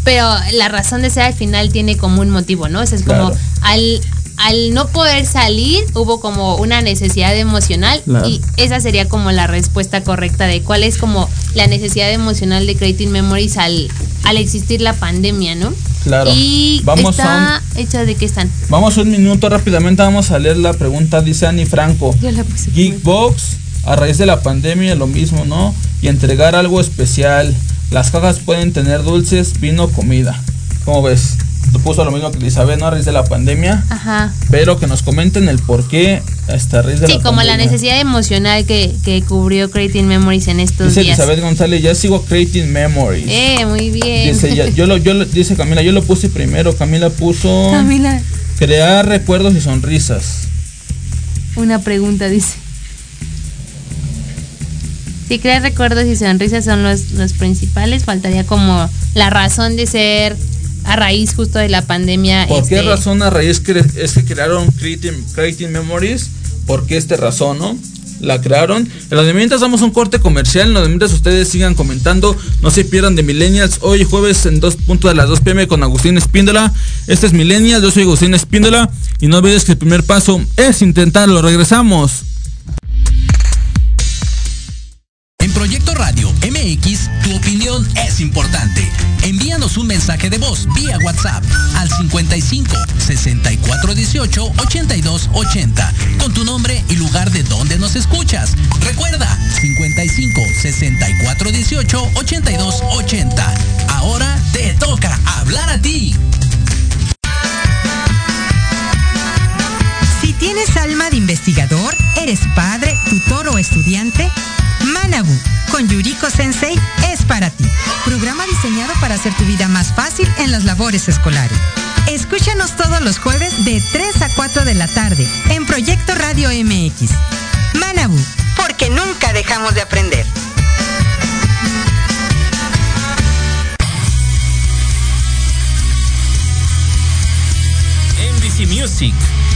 pero la razón de ser al final tiene como un motivo, ¿no? O sea, es como al al no poder salir hubo como una necesidad emocional y esa sería como la respuesta correcta de cuál es como la necesidad emocional de Creating Memories al, al existir la pandemia, ¿no? Claro. Y Vamos está a hecha de qué están. Vamos un minuto rápidamente, vamos a leer la pregunta, dice Ani Franco. Yo la puse. Geekbox, a raíz de la pandemia, lo mismo, ¿no? Y entregar algo especial. Las cajas pueden tener dulces, vino, comida. ¿Cómo ves? Puso lo mismo que Elizabeth, ¿no? A raíz de la pandemia. Ajá. Pero que nos comenten el por qué esta raíz de Sí, la como la pandemia. necesidad emocional que, que cubrió Creating Memories en estos Dice días. Elizabeth González, ya sigo creating memories. Eh, muy bien. Dice, ya- yo lo, yo lo- dice Camila, yo lo puse primero. Camila puso Camila, crear recuerdos y sonrisas. una pregunta dice. Si crear recuerdos y sonrisas son los, los principales, faltaría como la razón de ser a raíz justo de la pandemia. ¿Por qué este, razón a raíz que es que crearon creating, creating memories? ¿Por qué esta razón, no? La crearon. En los de mientras damos un corte comercial. En los de mientras ustedes sigan comentando. No se pierdan de Millennials. Hoy jueves en dos puntos de las 2 pm con Agustín Espíndola. Este es Millennials. Yo soy Agustín Espíndola. Y no olvides que el primer paso es intentarlo. Regresamos. En Proyecto Radio MX, tu opinión es importante. Envíanos un mensaje de voz vía WhatsApp al 55 64 18 82 80 con tu nombre y lugar de donde nos escuchas. Recuerda 55 64 18 82 80. Ahora te toca hablar a ti. Si tienes alma de investigador, eres padre, tutor o estudiante, Manabu con Yuriko Sensei para ti. Programa diseñado para hacer tu vida más fácil en las labores escolares. Escúchanos todos los jueves de 3 a 4 de la tarde en Proyecto Radio MX. Manabu, porque nunca dejamos de aprender. Music,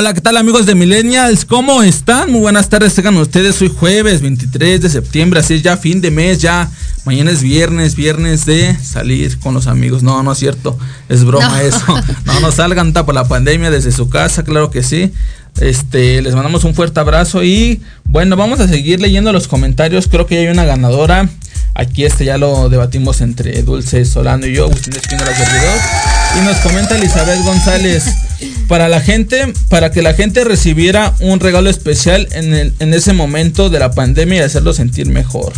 Hola, ¿qué tal amigos de Millennials? ¿Cómo están? Muy buenas tardes, tengan ustedes. Hoy jueves 23 de septiembre, así es ya fin de mes, ya mañana es viernes, viernes de salir con los amigos. No, no es cierto, es broma No. eso. No, no salgan por la pandemia desde su casa, claro que sí. Este, les mandamos un fuerte abrazo y bueno, vamos a seguir leyendo los comentarios. Creo que ya hay una ganadora. Aquí este ya lo debatimos entre Dulce Solano y yo, Agustín servidor. Y nos comenta Elizabeth González. Para la gente, para que la gente recibiera un regalo especial en, ese momento de la pandemia y hacerlo sentir mejor.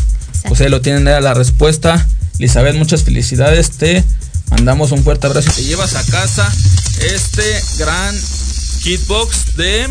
Pues ahí lo tienen la respuesta. Elizabeth, muchas felicidades. Te mandamos un fuerte abrazo te llevas a casa este gran kitbox de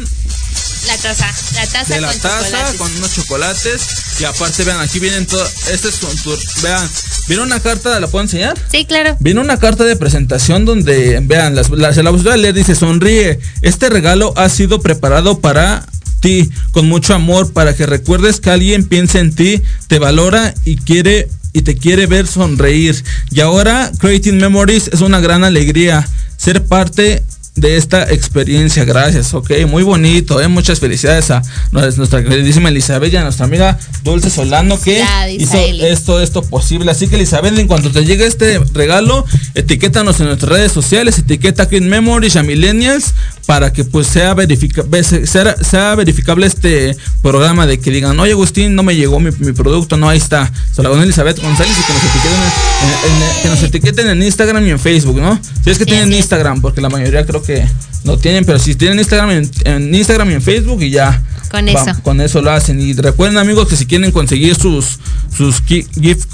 La taza, la taza de la con taza chocolates. con unos chocolates y aparte vean aquí vienen todo este es un tour vean viene una carta la puedo enseñar Sí, claro. Viene una carta de presentación donde, vean, las, la, se la voy a leer, dice, sonríe, este regalo ha sido preparado para ti, con mucho amor, para que recuerdes que alguien piensa en ti, te valora y quiere y te quiere ver sonreír. Y ahora, Creating Memories es una gran alegría ser parte de esta experiencia. Gracias, ok, muy bonito, eh, muchas felicidades a nuestra queridísima Elizabeth y a nuestra amiga Dulce Solano que Ya, hizo esto, esto posible. Así que Elizabeth, en cuanto te llegue este regalo, etiquétanos en nuestras redes sociales, etiqueta Green Memories a Millennials para que pues sea, verifica, ve- se- sea, sea verificable este programa de que digan, oye Agustín, no me llegó mi, mi producto, no, ahí está. A Elizabeth González y que nos etiqueten en, en- en- que nos etiqueten en Instagram y en Facebook, ¿no? Si es que tienen Instagram, porque la mayoría creo que no tienen, pero si tienen Instagram en, Instagram y en Facebook y ya. Con va- eso. con eso lo hacen. Y recuerden amigos que si quieren conseguir sus, sus gi- gift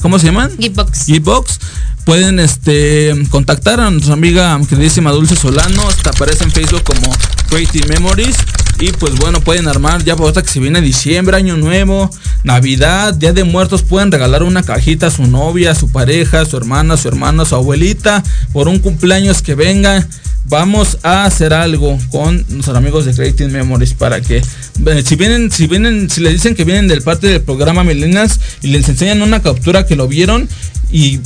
¿cómo se llaman? Giftbox. Giftbox. Pueden este contactar a nuestra amiga queridísima Dulce Solano, hasta aparece en Facebook como Creative Memories. Y pues bueno, pueden armar ya por ahorita que se viene diciembre, año nuevo, Navidad, Día de Muertos, pueden regalar una cajita a su novia, a su pareja, a su hermana, a su hermano, a su abuelita, por un cumpleaños que venga. Vamos a hacer algo con nuestros amigos de Creative Memories para que eh, si vienen, si vienen, si les dicen que vienen del parte del programa Millennials y les enseñan una captura que lo vieron y,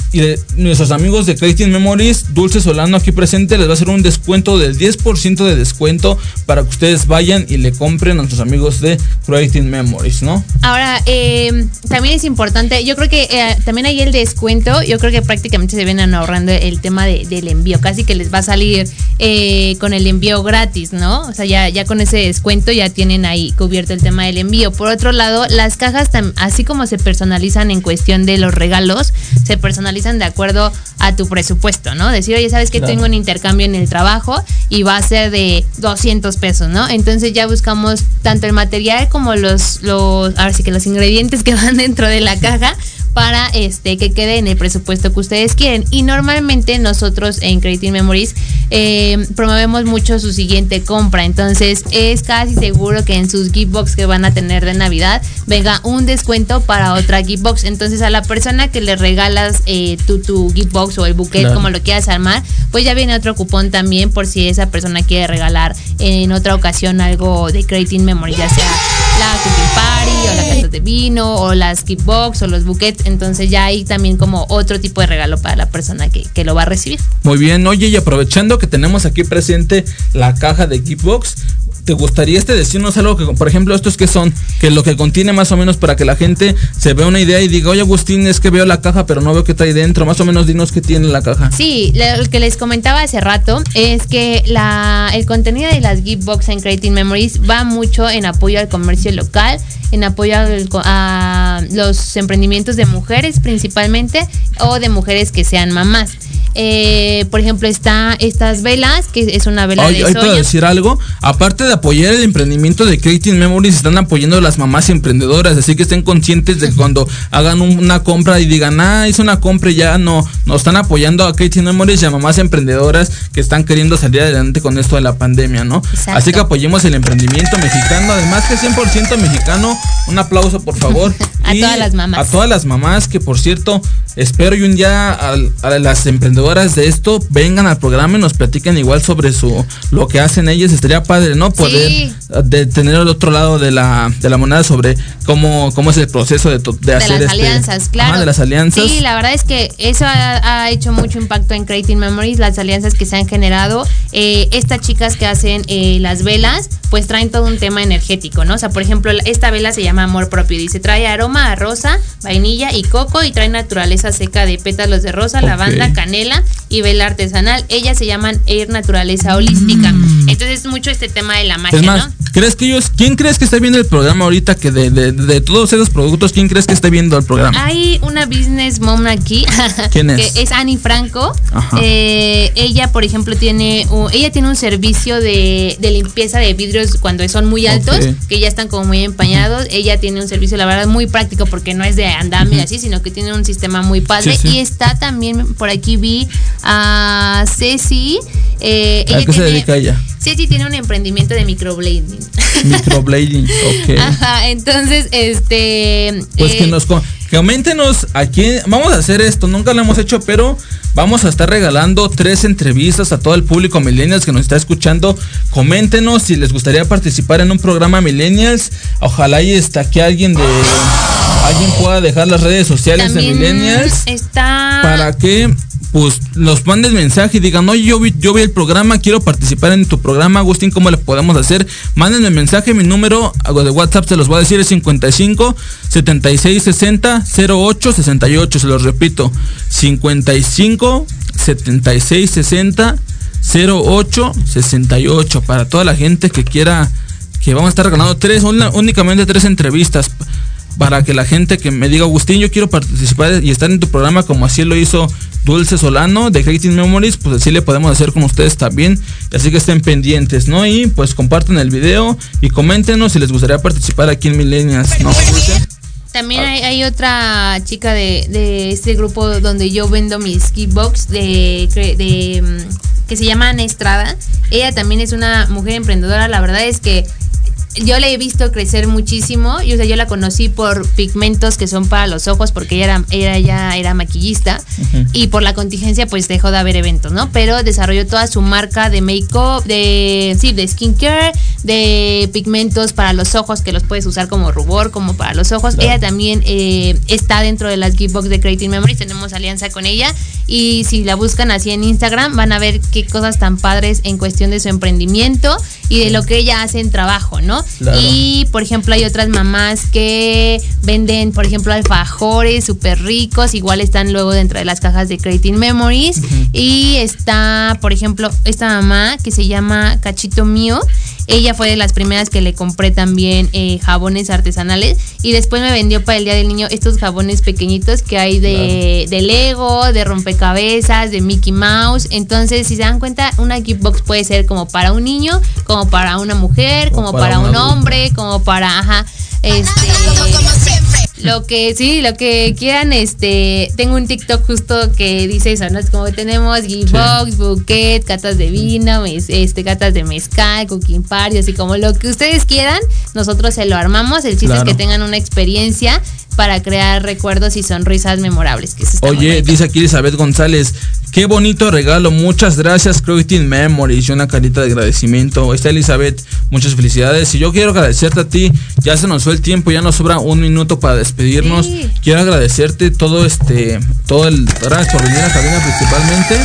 nuestros amigos de Creative Memories, Dulce Solano aquí presente, les va a hacer un descuento del 10% de descuento para que ustedes vayan y le compren a nuestros amigos de Creative Memories, ¿no? Ahora, eh, también es importante, yo creo que eh, también hay el descuento, yo creo que prácticamente se vienen ahorrando el tema de- del envío, casi que les va a salir eh, con el envío gratis, ¿no? O sea, ya, ya con ese descuento ya tienen ahí cubierto el tema del envío. Por otro lado, las cajas, así como se personalizan en cuestión de los regalos, se personalizan de acuerdo a tu presupuesto, ¿no? Decir, oye, ¿sabes que Claro. tengo un intercambio en el trabajo y va a ser de 200 pesos, ¿no? Entonces ya buscamos tanto el material como los, los, ahora sí que los ingredientes que van dentro de la caja para este que quede en el presupuesto que ustedes quieren. Y normalmente nosotros en Creative Memories eh, promovemos mucho su siguiente compra. Entonces es casi seguro que en sus gift box que van a tener de Navidad venga un descuento para otra gift box. Entonces a la persona que le regalas eh, tu, tu gift box o el bouquet, Claro. como lo quieras armar, pues ya viene otro cupón también por si esa persona quiere regalar en otra ocasión algo de Creative Memories, ya sea la cookie party o la carta de vino o las gift box o los buquets. Entonces ya hay también como otro tipo de regalo para la persona que, que lo va a recibir. Muy bien, oye, y aprovechando que tenemos aquí presente la caja de Geekbox, ¿te gustaría este decirnos algo que, por ejemplo, estos que son, que lo que contiene más o menos para que la gente se vea una idea y diga, oye Agustín, es que veo la caja, pero no veo qué trae dentro, más o menos dinos qué tiene la caja. Sí, lo que les comentaba hace rato es que la, el contenido de las gift box en Creative Memories va mucho en apoyo al comercio local, en apoyo a los emprendimientos de mujeres principalmente o de mujeres que sean mamás. Eh, por ejemplo, está estas velas, que es una vela de hoy puedo soya. decir algo. Aparte de apoyar el emprendimiento de Creative Memories, están apoyando a las mamás emprendedoras. Así que estén conscientes de que cuando hagan un- una compra y digan, ah, hice una compra y ya no, no están apoyando a Creative Memories y a mamás emprendedoras que están queriendo salir adelante con esto de la pandemia, ¿no? Exacto. Así que apoyemos el emprendimiento mexicano. Además que es 100% mexicano. Un aplauso, por favor. A Y todas las mamás. A todas las mamás que, por cierto, espero y un día al- a, las emprendedoras de esto vengan al programa y nos platiquen igual sobre su lo que hacen ellas. Estaría padre, ¿no? Poder Sí. eh, de tener el otro lado de la, de la moneda sobre cómo, cómo es el proceso de, de de hacer las este- alianzas, claro. Ajá, de las alianzas. Sí, la verdad es que eso ha, ha hecho mucho impacto en Creating Memories, las alianzas que se han generado. Eh, estas chicas que hacen eh, las velas, pues traen todo un tema energético, ¿no? O sea, por ejemplo, esta vela se llama Amor Propio. Dice, trae aroma a rosa, vainilla y coco y trae naturaleza seca de pétalos de rosa, lavanda, canela y vela artesanal. Ellas se llaman Air Naturaleza Holística. Entonces, mucho este tema de la magia, Mm. Es más, ¿no? ¿Crees que ellos, quién crees que está viendo el programa ahorita que de, de, de todos esos productos, quién crees que está viendo el programa? Hay una business mom aquí. ¿Quién es? Que es Annie Franco. Ajá. Eh, ella, por ejemplo, tiene un, ella tiene un servicio de, de limpieza de vidrios cuando son muy altos, que ya están como muy empañados. Ella tiene un servicio, la verdad, muy práctico porque no es de andamio así, sino que tiene un sistema muy padre. Sí, sí. Y está también, por aquí vi a Ceci. eh, ¿A ella qué se tiene- dedica ella? Ceci tiene un emprendimiento de microblading. Microblading, ok. Ajá, entonces, este. Pues que eh, nos coméntenos aquí, vamos a hacer esto, nunca lo hemos hecho, pero vamos a estar regalando tres entrevistas a todo el público millennials que nos está escuchando. Coméntenos si les gustaría participar en un programa millennials. Ojalá y está aquí alguien de alguien pueda dejar las redes sociales de millennials está. para que pues nos mandes mensaje y digan, oye, yo vi, yo vi el programa, quiero participar en tu programa, Agustín, ¿cómo le podemos hacer? Mándenme mensaje, mi número de WhatsApp se los voy a decir es 55 76 60 08 68, se los repito, 55 76 60 0868 para toda la gente que quiera que vamos a estar regalando tres, únicamente tres entrevistas para que la gente que me diga, Agustín, yo quiero participar y estar en tu programa como así lo hizo Dulce Solano de Creating Memories, pues así le podemos hacer con ustedes también. Así que estén pendientes, ¿no? Y pues compartan el video y coméntenos si les gustaría participar aquí en Millennials, ¿no? Dulce? También hay, hay otra chica de, de este grupo donde yo vendo mis kickbox de, cre- de mm, que se llama Ana Estrada. Ella también es una mujer emprendedora. La verdad es que yo la he visto crecer muchísimo. Y, o sea, yo la conocí por pigmentos que son para los ojos porque ella era, ella ya era maquillista y por la contingencia pues dejó de haber eventos, ¿no? Pero desarrolló toda su marca de make-up, de, sí, de skincare, de pigmentos para los ojos que los puedes usar como rubor, como para los ojos. Ella también eh, está dentro de las giftbox de Creating Memories, tenemos alianza con ella y si la buscan así en Instagram van a ver qué cosas tan padres en cuestión de su emprendimiento y de lo que ella hace en trabajo, ¿no? Claro. Y por ejemplo hay otras mamás que venden, por ejemplo, alfajores súper ricos, igual están luego dentro de las cajas de Creating Memories. Y está, por ejemplo, esta mamá que se llama Cachito Mío. Ella fue de las primeras que le compré también eh, jabones artesanales y después me vendió para el Día del Niño estos jabones pequeñitos que hay de, de Lego, de rompecabezas, de Mickey Mouse. Entonces, si se dan cuenta, una gift box puede ser como para un niño, como para una mujer, como, para para, un un adulto. hombre, como para, ajá, este, lo que sí, lo que quieran, este, tengo un TikTok justo que dice eso, ¿no? Es como tenemos gift box, bouquet, catas de vino, mes- este, catas de mezcal, cooking party, así como lo que ustedes quieran, nosotros se lo armamos. El chiste Claro. es que tengan una experiencia para crear recuerdos y sonrisas memorables. Que Oye, dice aquí Elizabeth González, qué bonito regalo, muchas gracias, Creating Memories, y una carita de agradecimiento. Está Elizabeth, muchas felicidades. Y yo quiero agradecerte a ti, ya se nos fue el tiempo, ya nos sobra un minuto para despedirnos. Sí. Quiero agradecerte todo este, todo el, gracias por venir a cabina principalmente.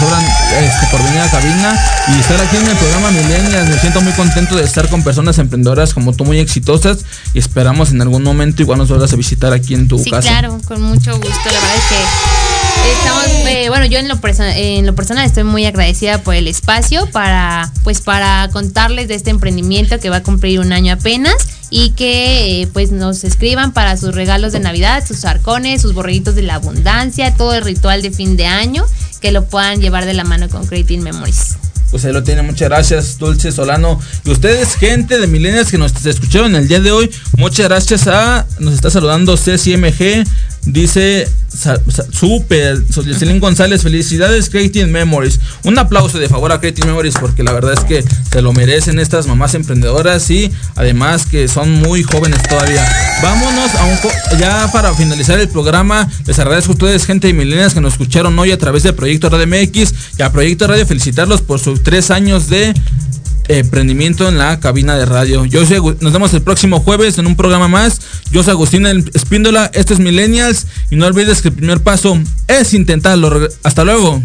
Sobran este, por venir a cabina y estar aquí en el programa Millennials. Me siento muy contento de estar con personas emprendedoras como tú, muy exitosas. Y esperamos en algún momento igual nos vuelvas a visitar aquí en tu Sí, casa. claro, con mucho gusto. La verdad es que estamos, eh, bueno, yo en lo, perso- en lo personal estoy muy agradecida por el espacio para, pues, para contarles de este emprendimiento que va a cumplir un año apenas y que, eh, pues, nos escriban para sus regalos de Navidad, sus arcones, sus borreguitos de la abundancia, todo el ritual de fin de año, que lo puedan llevar de la mano con Creating Memories. Pues ahí lo tiene, muchas gracias, Dulce Solano. Y ustedes, gente de Millennials que nos escucharon el día de hoy, muchas gracias a. Nos está saludando CCMG. Dice, súper, Jocelyn González, felicidades Creating Memories. Un aplauso de favor a Creating Memories porque la verdad es que se lo merecen estas mamás emprendedoras y además que son muy jóvenes todavía. Vámonos a un ya para finalizar el programa. Les agradezco a ustedes, gente de Millennials que nos escucharon hoy a través de Proyecto Radio MX y a Proyecto Radio felicitarlos por sus tres años de emprendimiento en la cabina de radio. Yo soy, nos vemos el próximo jueves en un programa más. Yo soy Agustín Espíndola, esto es Millennials y no olvides que el primer paso es intentarlo. Hasta luego.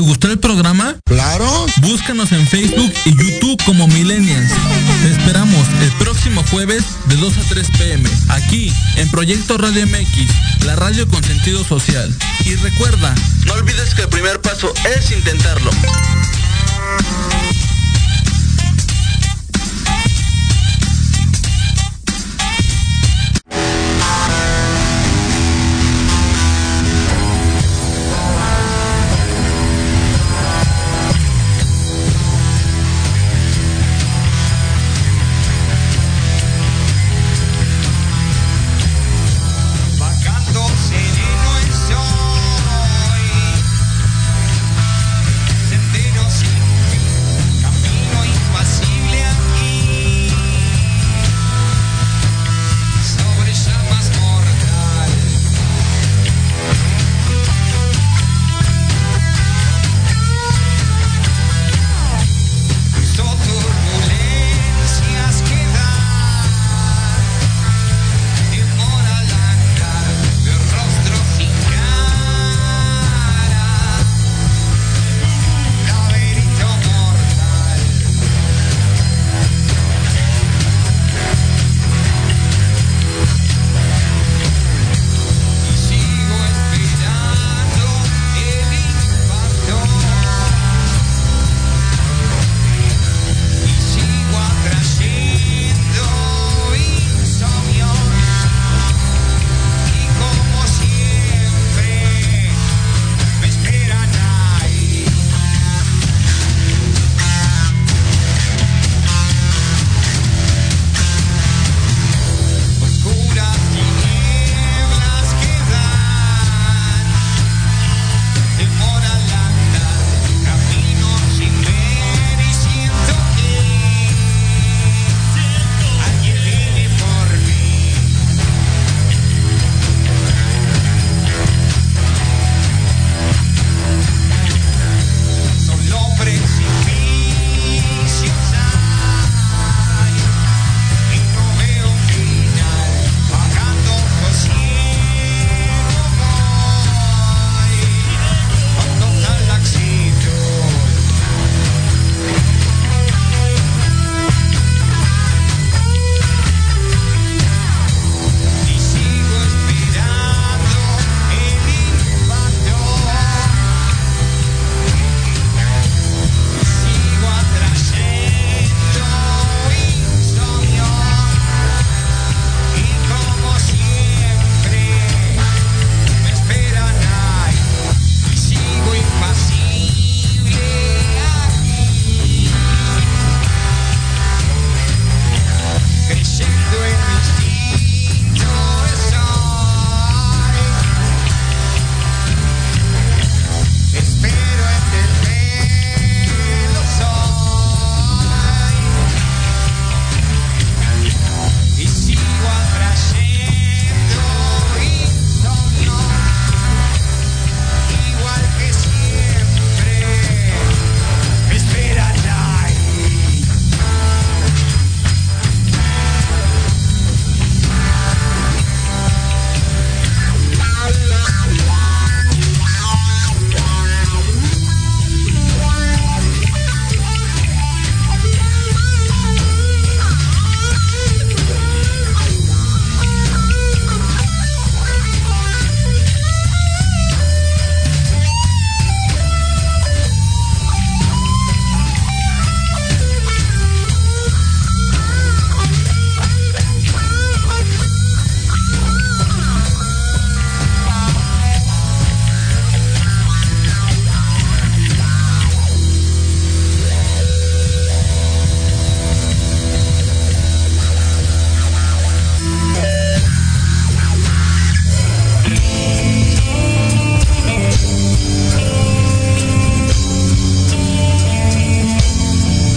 ¿Te gustó el programa? Claro. Búscanos en Facebook y YouTube como Millennials. Te esperamos el próximo jueves de 2 a 3 pm, aquí en Proyecto Radio MX, la radio con sentido social. Y recuerda, no olvides que el primer paso es intentarlo.